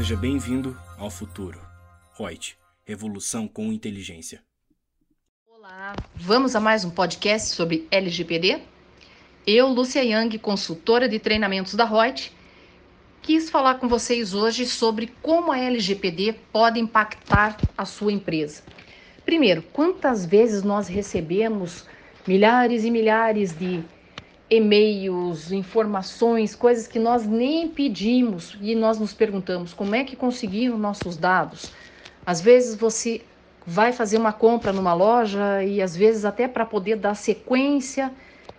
Seja bem-vindo ao futuro. Reut, revolução com inteligência. Olá, vamos a mais um podcast sobre LGPD? Eu, Lúcia Yang, consultora de treinamentos da Reut, quis falar com vocês hoje sobre como a LGPD pode impactar a sua empresa. Primeiro, quantas vezes nós recebemos milhares e milhares de e-mails, informações, coisas que nós nem pedimos e nós nos perguntamos como é que conseguiram nossos dados. Às vezes você vai fazer uma compra numa loja e às vezes até para poder dar sequência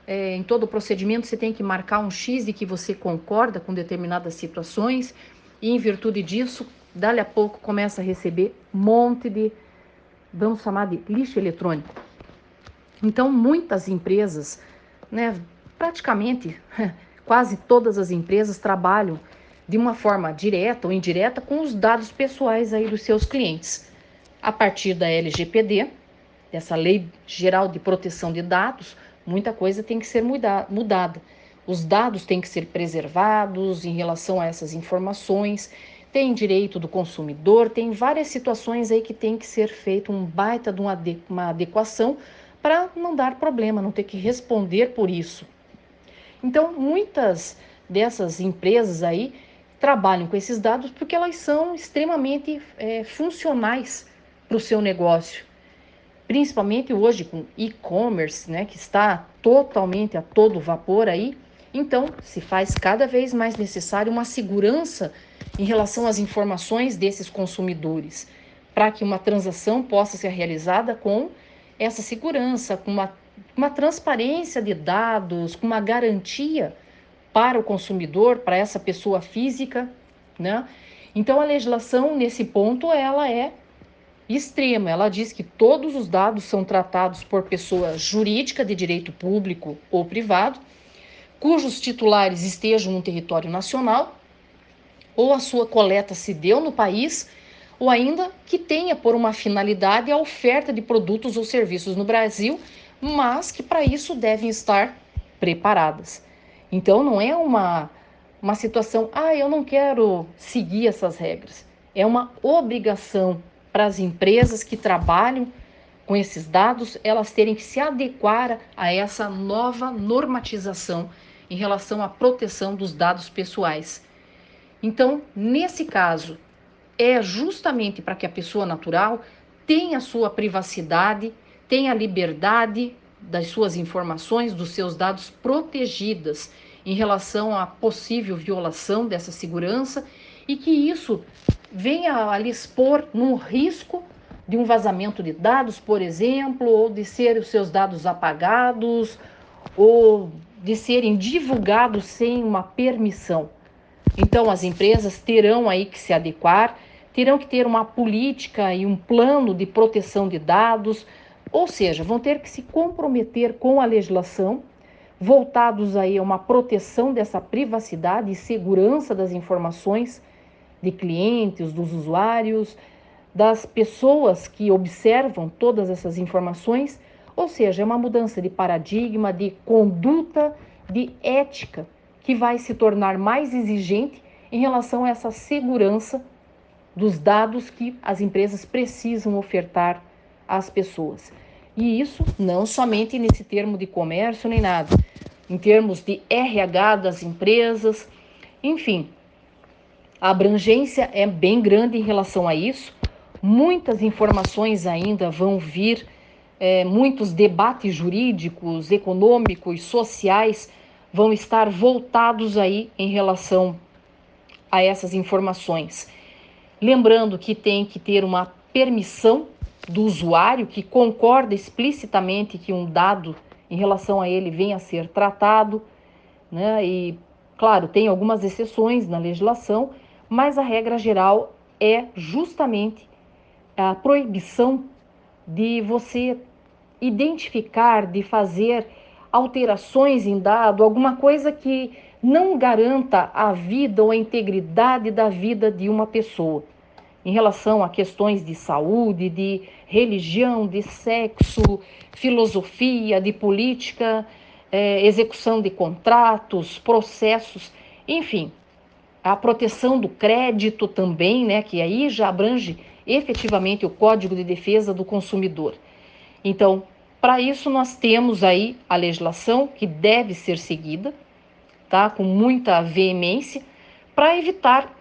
é, em todo o procedimento você tem que marcar um X de que você concorda com determinadas situações e em virtude disso, dali a pouco começa a receber um monte de, vamos chamar de lixo eletrônico. Então muitas empresas, né, praticamente quase todas as empresas trabalham de uma forma direta ou indireta com os dados pessoais aí dos seus clientes. A partir da LGPD, dessa Lei Geral de Proteção de Dados, muita coisa tem que ser muda mudada. Os dados têm que ser preservados em relação a essas informações. Tem direito do consumidor, tem várias situações aí que tem que ser feito um baita de uma adequação para não dar problema, não ter que responder por isso. Então, muitas dessas empresas aí trabalham com esses dados porque elas são extremamente é, funcionais para o seu negócio. Principalmente hoje com e-commerce, né, que está totalmente a todo vapor aí. Então, se faz cada vez mais necessário uma segurança em relação às informações desses consumidores, para que uma transação possa ser realizada com essa segurança, com uma uma transparência de dados, com uma garantia para o consumidor, para essa pessoa física, né? Então a legislação nesse ponto ela é extrema. Ela diz que todos os dados são tratados por pessoa jurídica de direito público ou privado, cujos titulares estejam no território nacional, ou a sua coleta se deu no país, ou ainda que tenha por uma finalidade a oferta de produtos ou serviços no Brasil mas que para isso devem estar preparadas. Então não é uma, uma situação, ah, eu não quero seguir essas regras. É uma obrigação para as empresas que trabalham com esses dados, elas terem que se adequar a essa nova normatização em relação à proteção dos dados pessoais. Então, nesse caso, é justamente para que a pessoa natural tenha sua privacidade tem a liberdade das suas informações, dos seus dados protegidas em relação à possível violação dessa segurança e que isso venha a lhe expor num risco de um vazamento de dados, por exemplo, ou de ser os seus dados apagados, ou de serem divulgados sem uma permissão. Então, as empresas terão aí que se adequar, terão que ter uma política e um plano de proteção de dados, ou seja, vão ter que se comprometer com a legislação, voltados aí a uma proteção dessa privacidade e segurança das informações de clientes, dos usuários, das pessoas que observam todas essas informações, ou seja, é uma mudança de paradigma, de conduta, de ética, que vai se tornar mais exigente em relação a essa segurança dos dados que as empresas precisam ofertar às pessoas. E isso não somente nesse termo de comércio nem nada, em termos de RH das empresas, enfim. A abrangência é bem grande em relação a isso. Muitas informações ainda vão vir, é, muitos debates jurídicos, econômicos, sociais vão estar voltados aí em relação a essas informações. Lembrando que tem que ter uma permissão do usuário que concorda explicitamente que um dado em relação a ele venha a ser tratado, né? E claro, tem algumas exceções na legislação, mas a regra geral é justamente a proibição de você identificar, de fazer alterações em dado, alguma coisa que não garanta a vida ou a integridade da vida de uma pessoa em relação a questões de saúde, de religião, de sexo, filosofia, de política, é, execução de contratos, processos, enfim. a proteção do crédito também, né, que aí já abrange efetivamente o Código de Defesa do Consumidor. Então, para isso nós temos aí a legislação que deve ser seguida, tá, com muita veemência, para evitar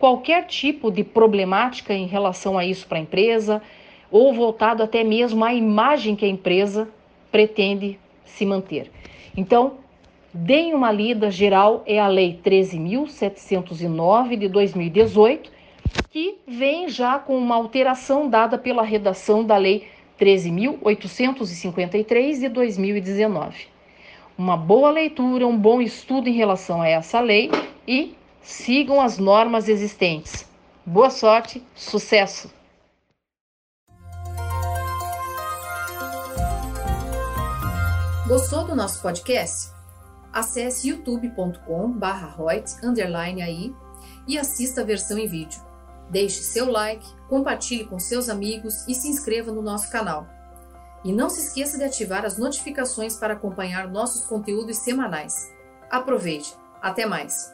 qualquer tipo de problemática em relação a isso para a empresa, ou voltado até mesmo à imagem que a empresa pretende se manter. Então, deem uma lida geral, é a Lei 13.709 de 2018, que vem já com uma alteração dada pela redação da Lei 13.853 de 2019. Uma boa leitura, um bom estudo em relação a essa lei e sigam as normas existentes. Boa sorte, sucesso! Gostou do nosso podcast? Acesse youtube.com/royt_aí e assista a versão em vídeo. Deixe seu like, compartilhe com seus amigos e se inscreva no nosso canal. E não se esqueça de ativar as notificações para acompanhar nossos conteúdos semanais. Aproveite! Até mais!